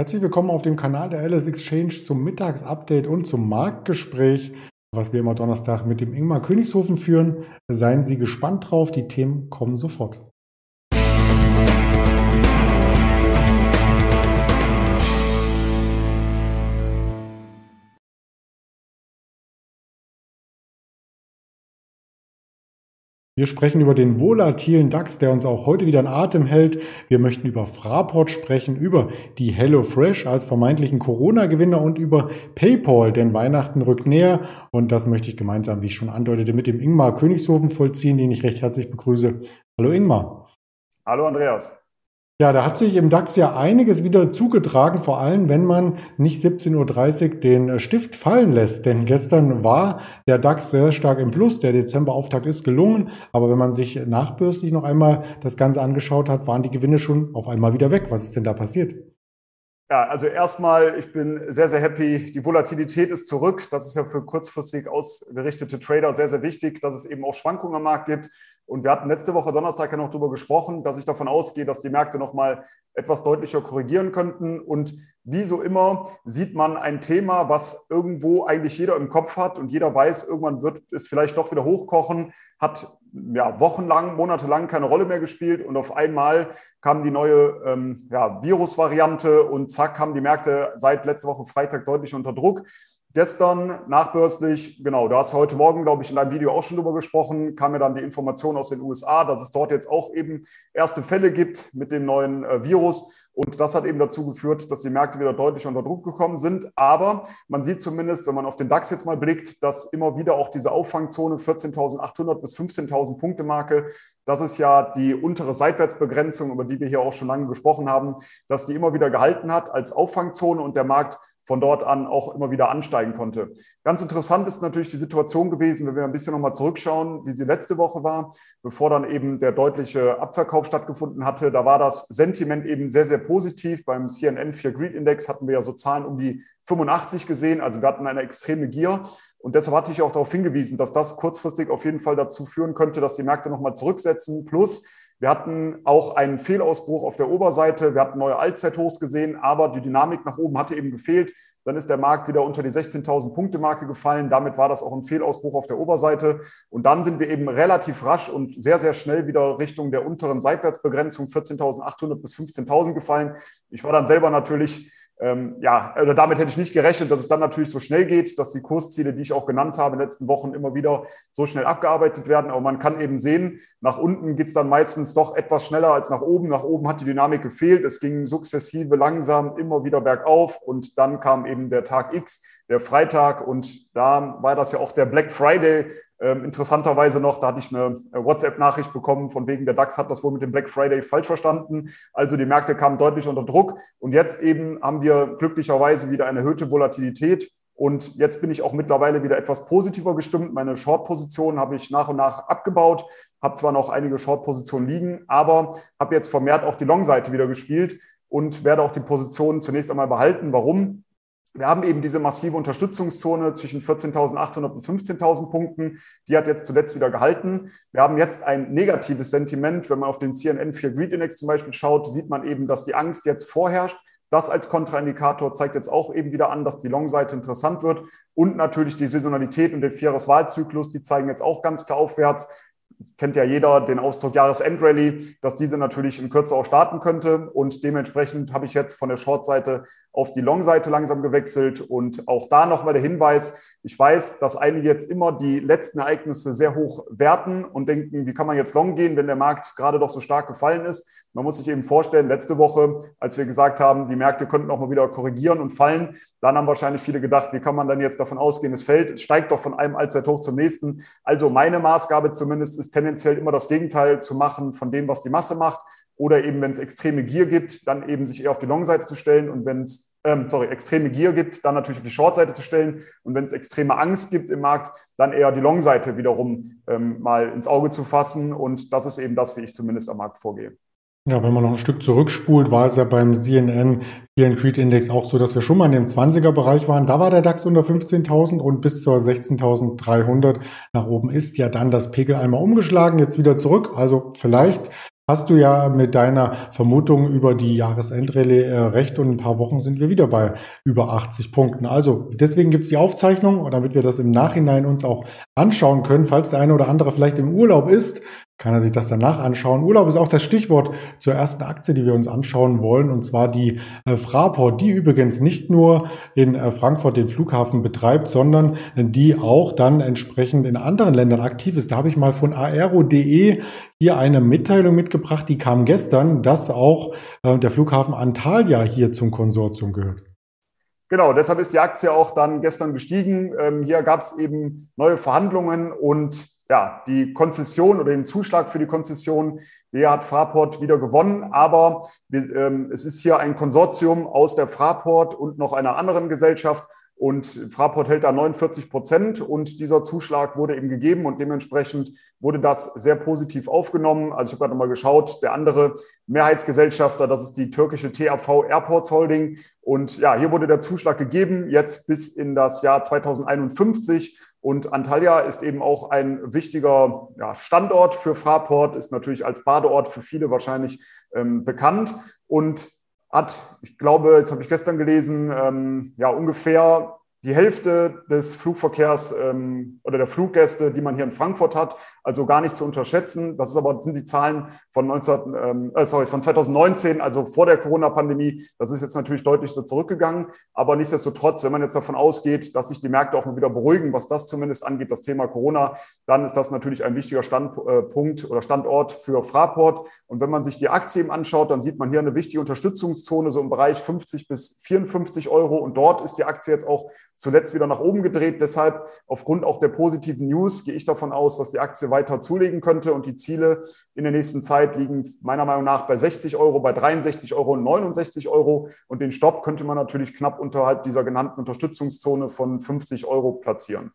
Herzlich willkommen auf dem Kanal der LS Exchange zum Mittagsupdate und zum Marktgespräch, was wir immer Donnerstag mit dem Ingmar Königshofen führen. Seien Sie gespannt drauf, die Themen kommen sofort. Wir sprechen über den volatilen DAX, der uns auch heute wieder in Atem hält. Wir möchten über Fraport sprechen, über die HelloFresh als vermeintlichen Corona-Gewinner und über PayPal, denn Weihnachten rückt näher. Und das möchte ich gemeinsam, wie ich schon andeutete, mit dem Ingmar Königshofen vollziehen, den ich recht herzlich begrüße. Hallo Ingmar. Hallo Andreas. Ja, da hat sich im DAX ja einiges wieder zugetragen, vor allem wenn man nicht 17.30 Uhr den äh, Stift fallen lässt. Denn gestern war der DAX sehr stark im Plus. Der Dezemberauftakt ist gelungen. Aber wenn man sich nachbürstlich noch einmal das Ganze angeschaut hat, waren die Gewinne schon auf einmal wieder weg. Was ist denn da passiert? Ja, also erstmal, ich bin sehr, sehr happy. Die Volatilität ist zurück. Das ist ja für kurzfristig ausgerichtete Trader sehr, sehr wichtig, dass es eben auch Schwankungen am Markt gibt. Und wir hatten letzte Woche Donnerstag ja noch darüber gesprochen, dass ich davon ausgehe, dass die Märkte nochmal etwas deutlicher korrigieren könnten. Und wie so immer sieht man ein Thema, was irgendwo eigentlich jeder im Kopf hat und jeder weiß, irgendwann wird es vielleicht doch wieder hochkochen, hat ja, wochenlang, monatelang keine Rolle mehr gespielt und auf einmal kam die neue ähm, ja, Virusvariante und zack, haben die Märkte seit letzter Woche Freitag deutlich unter Druck. Gestern nachbörslich, genau, du hast heute Morgen, glaube ich, in deinem Video auch schon drüber gesprochen, kam mir dann die Information aus den USA, dass es dort jetzt auch eben erste Fälle gibt mit dem neuen äh, Virus. Und das hat eben dazu geführt, dass die Märkte wieder deutlich unter Druck gekommen sind. Aber man sieht zumindest, wenn man auf den DAX jetzt mal blickt, dass immer wieder auch diese Auffangzone 14.800 bis 15.000 Punkte Marke, das ist ja die untere Seitwärtsbegrenzung, über die wir hier auch schon lange gesprochen haben, dass die immer wieder gehalten hat als Auffangzone und der Markt von dort an auch immer wieder ansteigen konnte. Ganz interessant ist natürlich die Situation gewesen, wenn wir ein bisschen nochmal zurückschauen, wie sie letzte Woche war, bevor dann eben der deutliche Abverkauf stattgefunden hatte. Da war das Sentiment eben sehr, sehr positiv. Beim CNN Fear Greed Index hatten wir ja so Zahlen um die 85 gesehen. Also wir hatten eine extreme Gier. Und deshalb hatte ich auch darauf hingewiesen, dass das kurzfristig auf jeden Fall dazu führen könnte, dass die Märkte nochmal zurücksetzen. Plus, wir hatten auch einen Fehlausbruch auf der Oberseite. Wir hatten neue Allzeithochs gesehen, aber die Dynamik nach oben hatte eben gefehlt. Dann ist der Markt wieder unter die 16.000 Punkte Marke gefallen. Damit war das auch ein Fehlausbruch auf der Oberseite. Und dann sind wir eben relativ rasch und sehr, sehr schnell wieder Richtung der unteren Seitwärtsbegrenzung 14.800 bis 15.000 gefallen. Ich war dann selber natürlich ähm, ja, also damit hätte ich nicht gerechnet, dass es dann natürlich so schnell geht, dass die Kursziele, die ich auch genannt habe in den letzten Wochen, immer wieder so schnell abgearbeitet werden. Aber man kann eben sehen, nach unten geht es dann meistens doch etwas schneller als nach oben. Nach oben hat die Dynamik gefehlt. Es ging sukzessive langsam immer wieder bergauf und dann kam eben der Tag X, der Freitag und da war das ja auch der Black Friday, ähm, interessanterweise noch, da hatte ich eine äh, WhatsApp-Nachricht bekommen, von wegen der DAX hat das wohl mit dem Black Friday falsch verstanden. Also die Märkte kamen deutlich unter Druck. Und jetzt eben haben wir glücklicherweise wieder eine erhöhte Volatilität. Und jetzt bin ich auch mittlerweile wieder etwas positiver gestimmt. Meine Short-Position habe ich nach und nach abgebaut, habe zwar noch einige Short-Positionen liegen, aber habe jetzt vermehrt auch die Long-Seite wieder gespielt und werde auch die Positionen zunächst einmal behalten. Warum? Wir haben eben diese massive Unterstützungszone zwischen 14.800 und 15.000 Punkten. Die hat jetzt zuletzt wieder gehalten. Wir haben jetzt ein negatives Sentiment. Wenn man auf den CNN 4 Greed Index zum Beispiel schaut, sieht man eben, dass die Angst jetzt vorherrscht. Das als Kontraindikator zeigt jetzt auch eben wieder an, dass die Long-Seite interessant wird. Und natürlich die Saisonalität und der Vierjahreswahlzyklus, die zeigen jetzt auch ganz klar aufwärts kennt ja jeder den Ausdruck Jahresendrallye, dass diese natürlich in Kürze auch starten könnte. Und dementsprechend habe ich jetzt von der Short-Seite auf die Long-Seite langsam gewechselt. Und auch da nochmal der Hinweis, ich weiß, dass einige jetzt immer die letzten Ereignisse sehr hoch werten und denken, wie kann man jetzt long gehen, wenn der Markt gerade doch so stark gefallen ist. Man muss sich eben vorstellen, letzte Woche, als wir gesagt haben, die Märkte könnten auch mal wieder korrigieren und fallen, dann haben wahrscheinlich viele gedacht, wie kann man dann jetzt davon ausgehen, es fällt, es steigt doch von einem Allzeithoch zum nächsten. Also meine Maßgabe zumindest ist tendenziell immer das Gegenteil zu machen von dem, was die Masse macht. Oder eben, wenn es extreme Gier gibt, dann eben sich eher auf die Long-Seite zu stellen. Und wenn es, ähm, sorry, extreme Gier gibt, dann natürlich auf die Short-Seite zu stellen. Und wenn es extreme Angst gibt im Markt, dann eher die Long-Seite wiederum ähm, mal ins Auge zu fassen. Und das ist eben das, wie ich zumindest am Markt vorgehe. Ja, wenn man noch ein Stück zurückspult, war es ja beim CNN Fear Creed Index auch so, dass wir schon mal in dem 20er Bereich waren. Da war der DAX unter 15.000 und bis zur 16.300 nach oben ist ja dann das Pegel einmal umgeschlagen, jetzt wieder zurück. Also vielleicht hast du ja mit deiner Vermutung über die Jahresendrallye äh, recht und in ein paar Wochen sind wir wieder bei über 80 Punkten. Also deswegen gibt es die Aufzeichnung, damit wir das im Nachhinein uns auch anschauen können, falls der eine oder andere vielleicht im Urlaub ist kann er sich das danach anschauen. Urlaub ist auch das Stichwort zur ersten Aktie, die wir uns anschauen wollen, und zwar die äh, Fraport, die übrigens nicht nur in äh, Frankfurt den Flughafen betreibt, sondern die auch dann entsprechend in anderen Ländern aktiv ist. Da habe ich mal von aero.de hier eine Mitteilung mitgebracht, die kam gestern, dass auch äh, der Flughafen Antalya hier zum Konsortium gehört. Genau, deshalb ist die Aktie auch dann gestern gestiegen. Ähm, hier gab es eben neue Verhandlungen und ja, die Konzession oder den Zuschlag für die Konzession, der hat Fraport wieder gewonnen. Aber wir, ähm, es ist hier ein Konsortium aus der Fraport und noch einer anderen Gesellschaft. Und Fraport hält da 49 Prozent und dieser Zuschlag wurde eben gegeben und dementsprechend wurde das sehr positiv aufgenommen. Also ich habe gerade nochmal geschaut, der andere Mehrheitsgesellschafter, das ist die türkische TAV Airports Holding. Und ja, hier wurde der Zuschlag gegeben, jetzt bis in das Jahr 2051. Und Antalya ist eben auch ein wichtiger ja, Standort für Fraport, ist natürlich als Badeort für viele wahrscheinlich ähm, bekannt und hat, ich glaube, jetzt habe ich gestern gelesen, ähm, ja ungefähr die Hälfte des Flugverkehrs ähm, oder der Fluggäste, die man hier in Frankfurt hat, also gar nicht zu unterschätzen. Das ist aber, sind die Zahlen von, 19, ähm, äh, sorry, von 2019, also vor der Corona-Pandemie. Das ist jetzt natürlich deutlich so zurückgegangen. Aber nichtsdestotrotz, wenn man jetzt davon ausgeht, dass sich die Märkte auch mal wieder beruhigen, was das zumindest angeht, das Thema Corona, dann ist das natürlich ein wichtiger Standpunkt äh, oder Standort für Fraport. Und wenn man sich die Aktie eben anschaut, dann sieht man hier eine wichtige Unterstützungszone, so im Bereich 50 bis 54 Euro. Und dort ist die Aktie jetzt auch zuletzt wieder nach oben gedreht. Deshalb aufgrund auch der positiven News gehe ich davon aus, dass die Aktie weiter zulegen könnte und die Ziele in der nächsten Zeit liegen meiner Meinung nach bei 60 Euro, bei 63 Euro und 69 Euro. Und den Stopp könnte man natürlich knapp unterhalb dieser genannten Unterstützungszone von 50 Euro platzieren.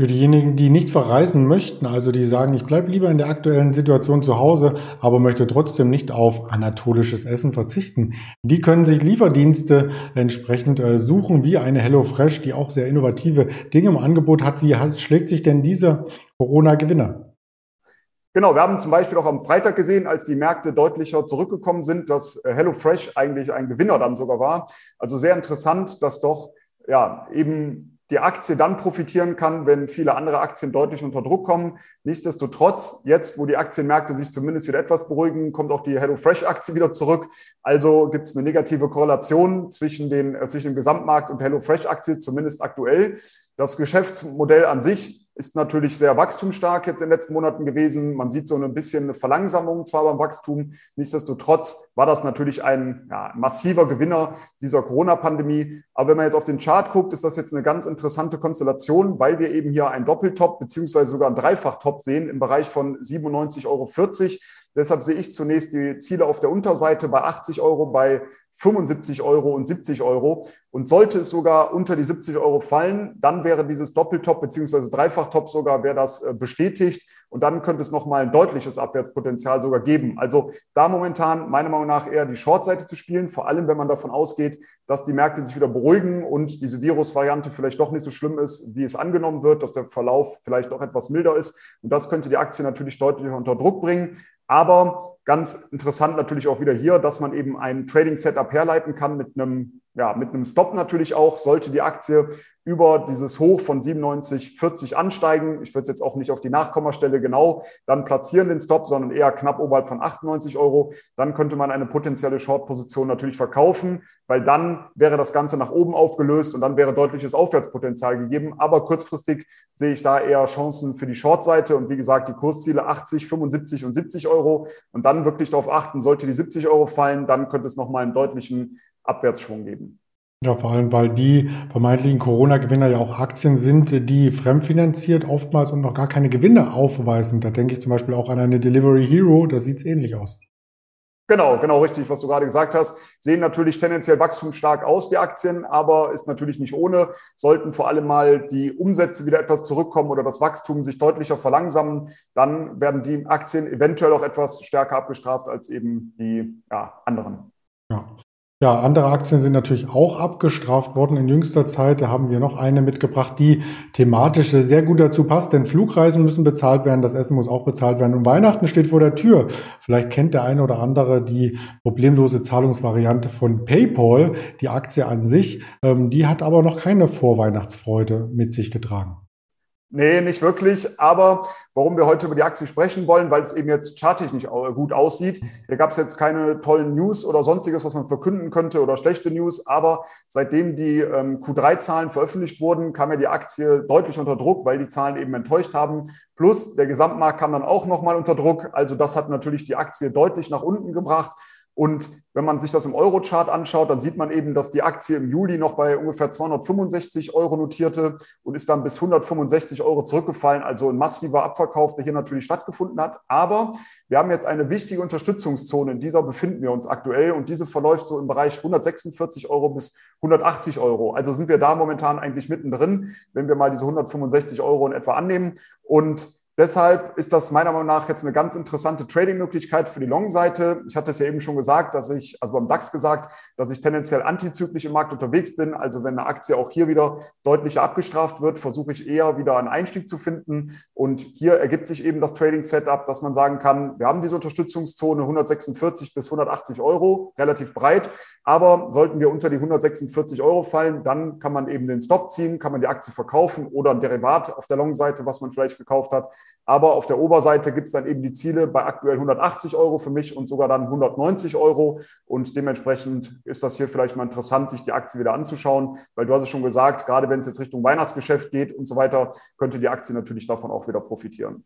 Für diejenigen, die nicht verreisen möchten, also die sagen, ich bleibe lieber in der aktuellen Situation zu Hause, aber möchte trotzdem nicht auf anatolisches Essen verzichten, die können sich Lieferdienste entsprechend äh, suchen, wie eine HelloFresh, die auch sehr innovative Dinge im Angebot hat. Wie schlägt sich denn dieser Corona-Gewinner? Genau, wir haben zum Beispiel auch am Freitag gesehen, als die Märkte deutlicher zurückgekommen sind, dass äh, HelloFresh eigentlich ein Gewinner dann sogar war. Also sehr interessant, dass doch ja eben die Aktie dann profitieren kann, wenn viele andere Aktien deutlich unter Druck kommen. Nichtsdestotrotz, jetzt, wo die Aktienmärkte sich zumindest wieder etwas beruhigen, kommt auch die HelloFresh-Aktie wieder zurück. Also gibt es eine negative Korrelation zwischen, den, äh, zwischen dem Gesamtmarkt und HelloFresh-Aktie, zumindest aktuell. Das Geschäftsmodell an sich ist natürlich sehr wachstumsstark jetzt in den letzten Monaten gewesen. Man sieht so ein bisschen eine Verlangsamung zwar beim Wachstum. Nichtsdestotrotz war das natürlich ein ja, massiver Gewinner dieser Corona-Pandemie. Aber wenn man jetzt auf den Chart guckt, ist das jetzt eine ganz interessante Konstellation, weil wir eben hier einen Doppeltop beziehungsweise sogar einen Dreifachtop sehen im Bereich von 97,40 Euro. Deshalb sehe ich zunächst die Ziele auf der Unterseite bei 80 Euro, bei 75 Euro und 70 Euro. Und sollte es sogar unter die 70 Euro fallen, dann wäre dieses Doppeltop beziehungsweise Dreifachtop sogar, wäre das äh, bestätigt. Und dann könnte es nochmal ein deutliches Abwärtspotenzial sogar geben. Also da momentan meiner Meinung nach eher die Shortseite zu spielen, vor allem wenn man davon ausgeht, dass die Märkte sich wieder beruhigen und diese Virusvariante vielleicht doch nicht so schlimm ist, wie es angenommen wird, dass der Verlauf vielleicht doch etwas milder ist. Und das könnte die Aktie natürlich deutlich unter Druck bringen. Aber ganz interessant natürlich auch wieder hier, dass man eben ein Trading-Setup herleiten kann mit einem ja, mit einem Stop natürlich auch, sollte die Aktie über dieses Hoch von 97,40 ansteigen. Ich würde es jetzt auch nicht auf die Nachkommastelle genau dann platzieren, den Stop, sondern eher knapp oberhalb von 98 Euro. Dann könnte man eine potenzielle Short-Position natürlich verkaufen, weil dann wäre das Ganze nach oben aufgelöst und dann wäre deutliches Aufwärtspotenzial gegeben. Aber kurzfristig sehe ich da eher Chancen für die Short-Seite und wie gesagt, die Kursziele 80, 75 und 70 Euro. Und dann wirklich darauf achten, sollte die 70 Euro fallen, dann könnte es nochmal einen deutlichen Abwärtsschwung geben. Ja, vor allem, weil die vermeintlichen Corona-Gewinner ja auch Aktien sind, die fremdfinanziert oftmals und noch gar keine Gewinne aufweisen. Da denke ich zum Beispiel auch an eine Delivery Hero, da sieht es ähnlich aus. Genau, genau richtig, was du gerade gesagt hast. Sehen natürlich tendenziell wachstumsstark aus, die Aktien, aber ist natürlich nicht ohne. Sollten vor allem mal die Umsätze wieder etwas zurückkommen oder das Wachstum sich deutlicher verlangsamen, dann werden die Aktien eventuell auch etwas stärker abgestraft als eben die ja, anderen. Ja. Ja, andere Aktien sind natürlich auch abgestraft worden in jüngster Zeit. Da haben wir noch eine mitgebracht, die thematisch sehr gut dazu passt, denn Flugreisen müssen bezahlt werden, das Essen muss auch bezahlt werden und Weihnachten steht vor der Tür. Vielleicht kennt der eine oder andere die problemlose Zahlungsvariante von PayPal, die Aktie an sich. Ähm, die hat aber noch keine Vorweihnachtsfreude mit sich getragen. Nee, nicht wirklich. Aber warum wir heute über die Aktie sprechen wollen, weil es eben jetzt charttechnisch gut aussieht. Hier gab es jetzt keine tollen News oder sonstiges, was man verkünden könnte oder schlechte News. Aber seitdem die ähm, Q3-Zahlen veröffentlicht wurden, kam ja die Aktie deutlich unter Druck, weil die Zahlen eben enttäuscht haben. Plus der Gesamtmarkt kam dann auch nochmal unter Druck. Also das hat natürlich die Aktie deutlich nach unten gebracht. Und wenn man sich das im Euro-Chart anschaut, dann sieht man eben, dass die Aktie im Juli noch bei ungefähr 265 Euro notierte und ist dann bis 165 Euro zurückgefallen. Also ein massiver Abverkauf, der hier natürlich stattgefunden hat. Aber wir haben jetzt eine wichtige Unterstützungszone. In dieser befinden wir uns aktuell und diese verläuft so im Bereich 146 Euro bis 180 Euro. Also sind wir da momentan eigentlich mittendrin, wenn wir mal diese 165 Euro in etwa annehmen. Und Deshalb ist das meiner Meinung nach jetzt eine ganz interessante Trading-Möglichkeit für die Long-Seite. Ich hatte es ja eben schon gesagt, dass ich, also beim DAX gesagt, dass ich tendenziell antizyklisch im Markt unterwegs bin. Also wenn eine Aktie auch hier wieder deutlicher abgestraft wird, versuche ich eher wieder einen Einstieg zu finden. Und hier ergibt sich eben das Trading-Setup, dass man sagen kann, wir haben diese Unterstützungszone 146 bis 180 Euro, relativ breit. Aber sollten wir unter die 146 Euro fallen, dann kann man eben den Stop ziehen, kann man die Aktie verkaufen oder ein Derivat auf der Long-Seite, was man vielleicht gekauft hat aber auf der Oberseite gibt es dann eben die Ziele bei aktuell 180 Euro für mich und sogar dann 190 Euro. Und dementsprechend ist das hier vielleicht mal interessant, sich die Aktie wieder anzuschauen, weil du hast es schon gesagt, gerade wenn es jetzt Richtung Weihnachtsgeschäft geht und so weiter, könnte die Aktie natürlich davon auch wieder profitieren.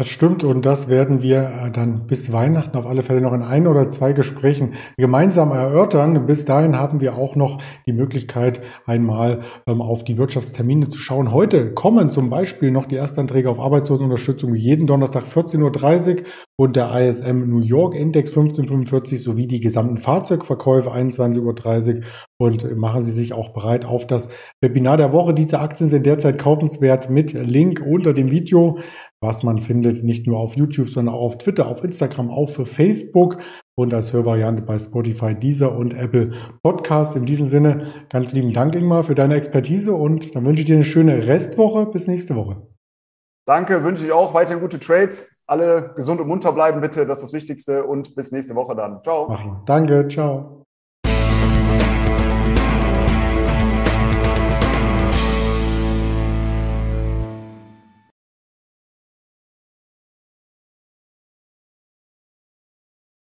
Das stimmt und das werden wir äh, dann bis Weihnachten auf alle Fälle noch in ein oder zwei Gesprächen gemeinsam erörtern. Bis dahin haben wir auch noch die Möglichkeit, einmal ähm, auf die Wirtschaftstermine zu schauen. Heute kommen zum Beispiel noch die Erstanträge auf Arbeitslosenunterstützung jeden Donnerstag 14.30 Uhr und der ISM New York Index 1545 sowie die gesamten Fahrzeugverkäufe 21.30 Uhr und machen Sie sich auch bereit auf das Webinar der Woche. Diese Aktien sind derzeit kaufenswert mit Link unter dem Video was man findet, nicht nur auf YouTube, sondern auch auf Twitter, auf Instagram, auch für Facebook und als Hörvariante bei Spotify, Deezer und Apple Podcast. In diesem Sinne ganz lieben Dank, Ingmar, für deine Expertise und dann wünsche ich dir eine schöne Restwoche. Bis nächste Woche. Danke, wünsche ich auch weiterhin gute Trades. Alle gesund und munter bleiben bitte, das ist das Wichtigste und bis nächste Woche dann. Ciao. Machen. Danke, ciao.